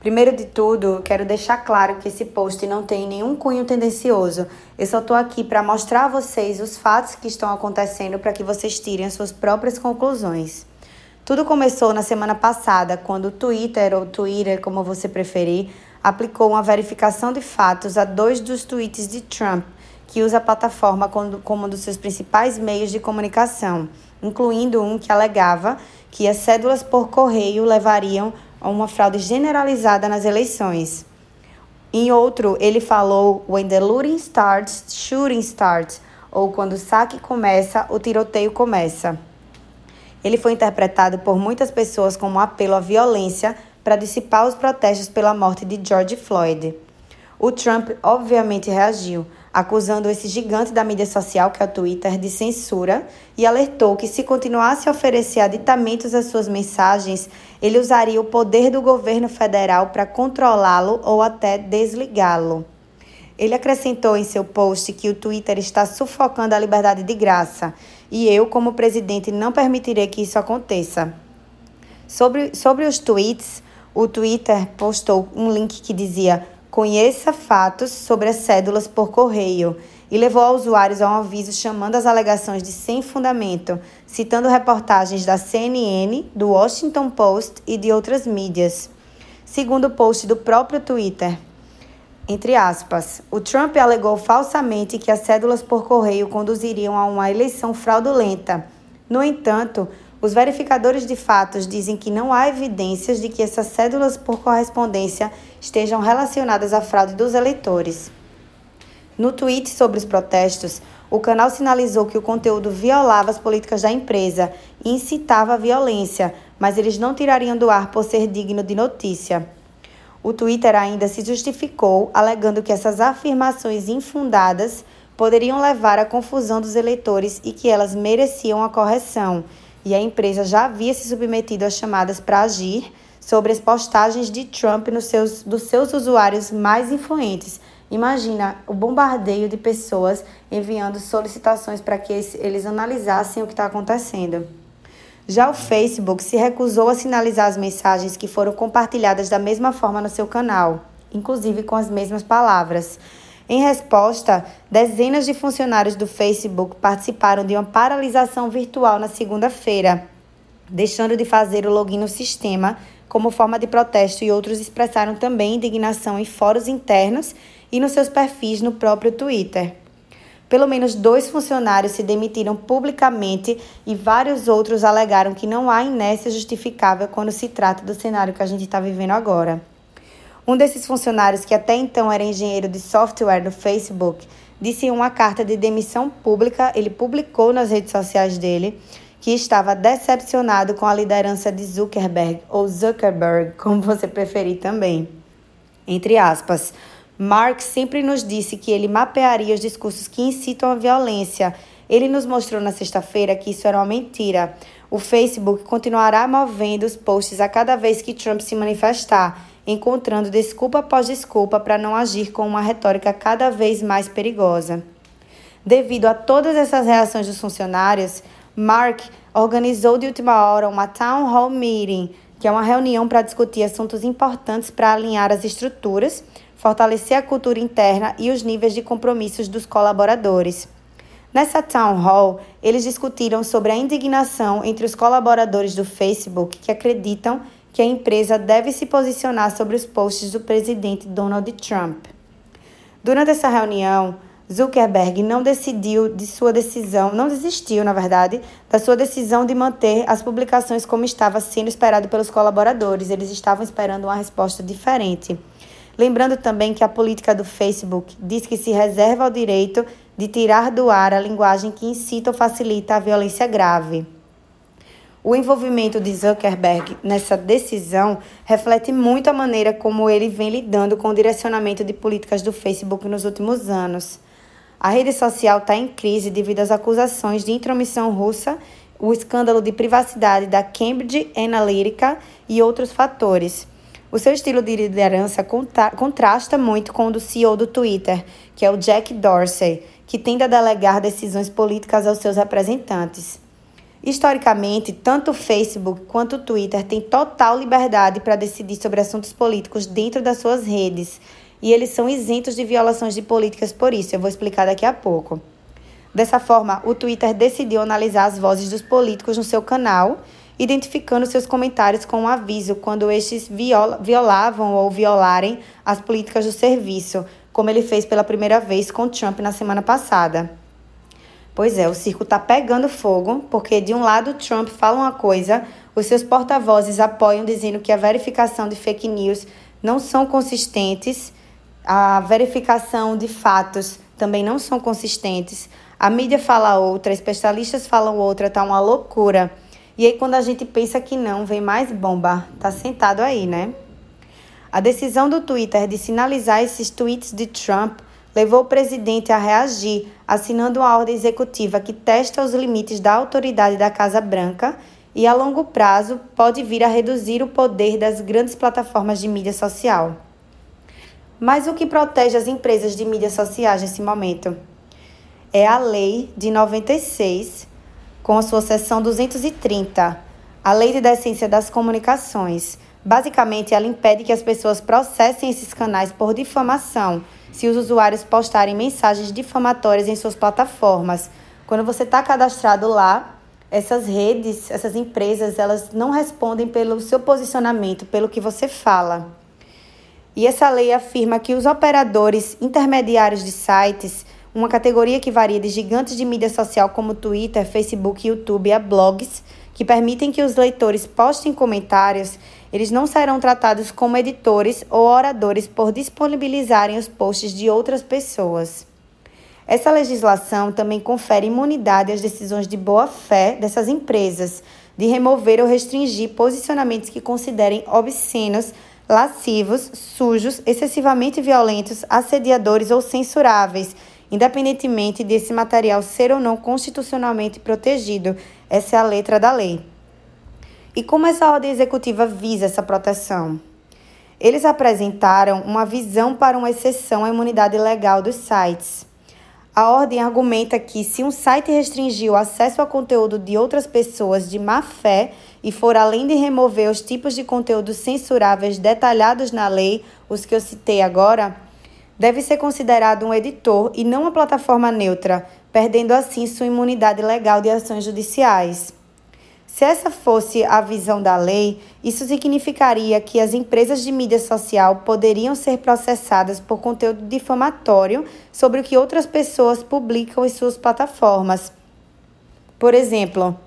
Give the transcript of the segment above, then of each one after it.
Primeiro de tudo, quero deixar claro que esse post não tem nenhum cunho tendencioso. Eu só estou aqui para mostrar a vocês os fatos que estão acontecendo para que vocês tirem as suas próprias conclusões. Tudo começou na semana passada, quando o Twitter, ou Twitter, como você preferir, aplicou uma verificação de fatos a dois dos tweets de Trump, que usa a plataforma como um dos seus principais meios de comunicação, incluindo um que alegava que as cédulas por correio levariam a uma fraude generalizada nas eleições. Em outro, ele falou: When the looting starts, shooting starts, ou quando o saque começa, o tiroteio começa. Ele foi interpretado por muitas pessoas como um apelo à violência para dissipar os protestos pela morte de George Floyd. O Trump obviamente reagiu, acusando esse gigante da mídia social, que é o Twitter, de censura e alertou que, se continuasse a oferecer aditamentos às suas mensagens, ele usaria o poder do governo federal para controlá-lo ou até desligá-lo. Ele acrescentou em seu post que o Twitter está sufocando a liberdade de graça e eu, como presidente, não permitirei que isso aconteça. Sobre, sobre os tweets, o Twitter postou um link que dizia Conheça fatos sobre as cédulas por correio e levou usuários a um aviso chamando as alegações de sem fundamento, citando reportagens da CNN, do Washington Post e de outras mídias. Segundo o post do próprio Twitter, entre aspas, o Trump alegou falsamente que as cédulas por correio conduziriam a uma eleição fraudulenta. No entanto, os verificadores de fatos dizem que não há evidências de que essas cédulas por correspondência estejam relacionadas à fraude dos eleitores. No tweet sobre os protestos, o canal sinalizou que o conteúdo violava as políticas da empresa e incitava a violência, mas eles não tirariam do ar por ser digno de notícia. O Twitter ainda se justificou, alegando que essas afirmações infundadas poderiam levar à confusão dos eleitores e que elas mereciam a correção e a empresa já havia se submetido a chamadas para agir sobre as postagens de Trump nos seus, dos seus usuários mais influentes. Imagina o bombardeio de pessoas enviando solicitações para que eles analisassem o que está acontecendo. Já o Facebook se recusou a sinalizar as mensagens que foram compartilhadas da mesma forma no seu canal, inclusive com as mesmas palavras. Em resposta, dezenas de funcionários do Facebook participaram de uma paralisação virtual na segunda-feira, deixando de fazer o login no sistema como forma de protesto e outros expressaram também indignação em fóruns internos e nos seus perfis no próprio Twitter. Pelo menos dois funcionários se demitiram publicamente e vários outros alegaram que não há inércia justificável quando se trata do cenário que a gente está vivendo agora. Um desses funcionários, que até então era engenheiro de software do Facebook, disse em uma carta de demissão pública, ele publicou nas redes sociais dele, que estava decepcionado com a liderança de Zuckerberg, ou Zuckerberg, como você preferir também. Entre aspas, Mark sempre nos disse que ele mapearia os discursos que incitam a violência. Ele nos mostrou na sexta-feira que isso era uma mentira. O Facebook continuará movendo os posts a cada vez que Trump se manifestar encontrando desculpa após desculpa para não agir com uma retórica cada vez mais perigosa. Devido a todas essas reações dos funcionários, Mark organizou de última hora uma Town Hall Meeting, que é uma reunião para discutir assuntos importantes para alinhar as estruturas, fortalecer a cultura interna e os níveis de compromissos dos colaboradores. Nessa Town Hall, eles discutiram sobre a indignação entre os colaboradores do Facebook que acreditam que a empresa deve se posicionar sobre os posts do presidente Donald Trump. Durante essa reunião, Zuckerberg não decidiu de sua decisão, não desistiu, na verdade, da sua decisão de manter as publicações como estava sendo esperado pelos colaboradores. Eles estavam esperando uma resposta diferente. Lembrando também que a política do Facebook diz que se reserva o direito de tirar do ar a linguagem que incita ou facilita a violência grave. O envolvimento de Zuckerberg nessa decisão reflete muito a maneira como ele vem lidando com o direcionamento de políticas do Facebook nos últimos anos. A rede social está em crise devido às acusações de intromissão russa, o escândalo de privacidade da Cambridge Analytica e outros fatores. O seu estilo de liderança contrasta muito com o do CEO do Twitter, que é o Jack Dorsey, que tende a delegar decisões políticas aos seus representantes. Historicamente, tanto o Facebook quanto o Twitter têm total liberdade para decidir sobre assuntos políticos dentro das suas redes, e eles são isentos de violações de políticas por isso. Eu vou explicar daqui a pouco. Dessa forma, o Twitter decidiu analisar as vozes dos políticos no seu canal, identificando seus comentários com um aviso quando estes viola, violavam ou violarem as políticas do serviço, como ele fez pela primeira vez com Trump na semana passada. Pois é, o circo está pegando fogo, porque de um lado Trump fala uma coisa, os seus porta-vozes apoiam dizendo que a verificação de fake news não são consistentes, a verificação de fatos também não são consistentes. A mídia fala outra, especialistas falam outra, tá uma loucura. E aí quando a gente pensa que não, vem mais bomba. Tá sentado aí, né? A decisão do Twitter de sinalizar esses tweets de Trump levou o presidente a reagir, assinando uma ordem executiva que testa os limites da autoridade da Casa Branca e, a longo prazo, pode vir a reduzir o poder das grandes plataformas de mídia social. Mas o que protege as empresas de mídias sociais nesse momento? É a Lei de 96, com a sua seção 230, a Lei de Decência das Comunicações. Basicamente, ela impede que as pessoas processem esses canais por difamação se os usuários postarem mensagens difamatórias em suas plataformas. Quando você está cadastrado lá, essas redes, essas empresas, elas não respondem pelo seu posicionamento, pelo que você fala. E essa lei afirma que os operadores intermediários de sites, uma categoria que varia de gigantes de mídia social como Twitter, Facebook, YouTube a blogs, que permitem que os leitores postem comentários, eles não serão tratados como editores ou oradores por disponibilizarem os posts de outras pessoas. Essa legislação também confere imunidade às decisões de boa-fé dessas empresas de remover ou restringir posicionamentos que considerem obscenos, lascivos, sujos, excessivamente violentos, assediadores ou censuráveis, independentemente desse material ser ou não constitucionalmente protegido. Essa é a letra da lei. E como essa ordem executiva visa essa proteção? Eles apresentaram uma visão para uma exceção à imunidade legal dos sites. A ordem argumenta que, se um site restringir o acesso a conteúdo de outras pessoas de má fé e for além de remover os tipos de conteúdos censuráveis detalhados na lei, os que eu citei agora, deve ser considerado um editor e não uma plataforma neutra, perdendo assim sua imunidade legal de ações judiciais. Se essa fosse a visão da lei, isso significaria que as empresas de mídia social poderiam ser processadas por conteúdo difamatório sobre o que outras pessoas publicam em suas plataformas. Por exemplo,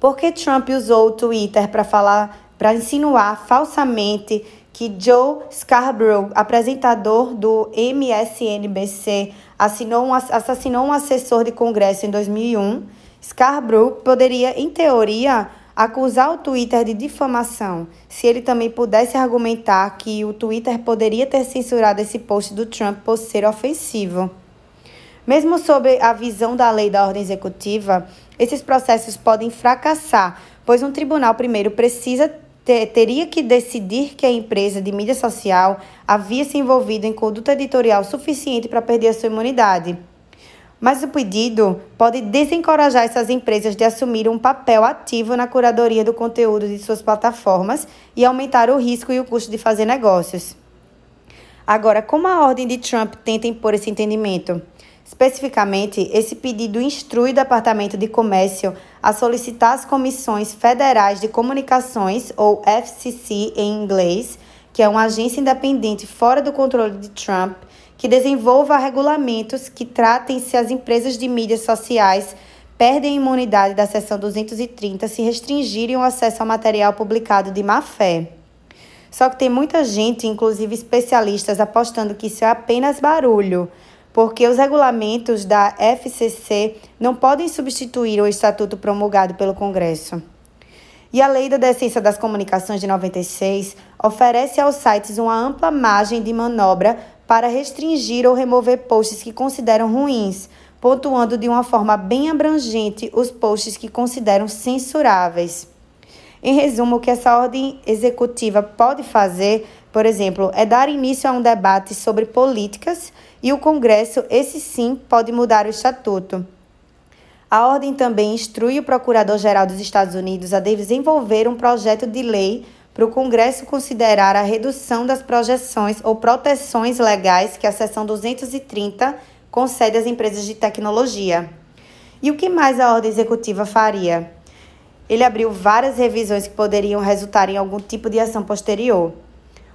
por que Trump usou o Twitter para falar, para insinuar falsamente que Joe Scarborough, apresentador do MSNBC, assinou um, assassinou um assessor de Congresso em 2001? Scarborough poderia, em teoria, acusar o Twitter de difamação, se ele também pudesse argumentar que o Twitter poderia ter censurado esse post do Trump por ser ofensivo. Mesmo sob a visão da lei da ordem executiva, esses processos podem fracassar, pois um tribunal primeiro precisa ter, teria que decidir que a empresa de mídia social havia se envolvido em conduta editorial suficiente para perder a sua imunidade. Mas o pedido pode desencorajar essas empresas de assumir um papel ativo na curadoria do conteúdo de suas plataformas e aumentar o risco e o custo de fazer negócios. Agora, como a ordem de Trump tenta impor esse entendimento? Especificamente, esse pedido instrui o Departamento de Comércio a solicitar às Comissões Federais de Comunicações, ou FCC em inglês, que é uma agência independente fora do controle de Trump, que desenvolva regulamentos que tratem se as empresas de mídias sociais perdem a imunidade da seção 230 se restringirem o acesso ao material publicado de má fé. Só que tem muita gente, inclusive especialistas, apostando que isso é apenas barulho, porque os regulamentos da FCC não podem substituir o estatuto promulgado pelo Congresso. E a Lei da Decência das Comunicações de 96 oferece aos sites uma ampla margem de manobra para restringir ou remover posts que consideram ruins, pontuando de uma forma bem abrangente os posts que consideram censuráveis. Em resumo, o que essa ordem executiva pode fazer, por exemplo, é dar início a um debate sobre políticas e o Congresso, esse sim, pode mudar o estatuto. A ordem também instrui o Procurador-Geral dos Estados Unidos a desenvolver um projeto de lei para o Congresso considerar a redução das projeções ou proteções legais que a seção 230 concede às empresas de tecnologia. E o que mais a ordem executiva faria? Ele abriu várias revisões que poderiam resultar em algum tipo de ação posterior.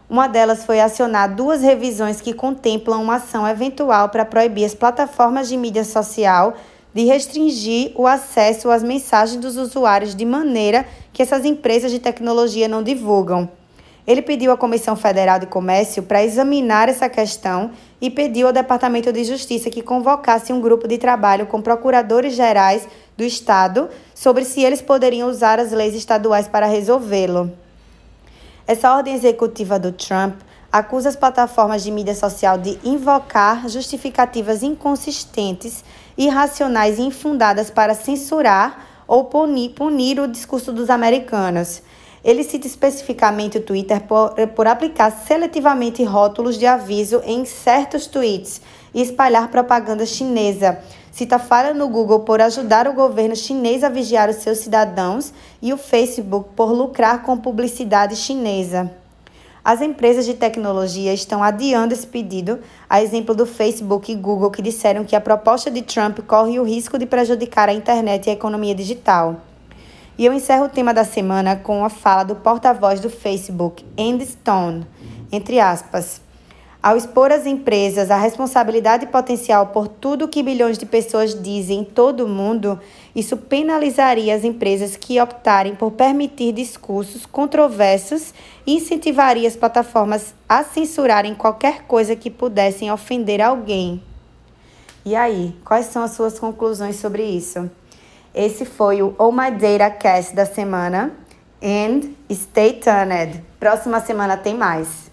Uma delas foi acionar duas revisões que contemplam uma ação eventual para proibir as plataformas de mídia social de restringir o acesso às mensagens dos usuários de maneira que essas empresas de tecnologia não divulgam. Ele pediu à Comissão Federal de Comércio para examinar essa questão e pediu ao Departamento de Justiça que convocasse um grupo de trabalho com procuradores gerais do Estado sobre se eles poderiam usar as leis estaduais para resolvê-lo. Essa ordem executiva do Trump acusa as plataformas de mídia social de invocar justificativas inconsistentes, irracionais e infundadas para censurar ou punir, punir o discurso dos americanos. Ele cita especificamente o Twitter por, por aplicar seletivamente rótulos de aviso em certos tweets e espalhar propaganda chinesa. Cita falha no Google por ajudar o governo chinês a vigiar os seus cidadãos e o Facebook por lucrar com publicidade chinesa. As empresas de tecnologia estão adiando esse pedido, a exemplo do Facebook e Google, que disseram que a proposta de Trump corre o risco de prejudicar a internet e a economia digital. E eu encerro o tema da semana com a fala do porta-voz do Facebook, Andy Stone, entre aspas. Ao expor às empresas a responsabilidade potencial por tudo que bilhões de pessoas dizem em todo o mundo, isso penalizaria as empresas que optarem por permitir discursos controversos e incentivaria as plataformas a censurarem qualquer coisa que pudessem ofender alguém. E aí, quais são as suas conclusões sobre isso? Esse foi o Oh My Data Cast da semana. And stay tuned. Próxima semana tem mais.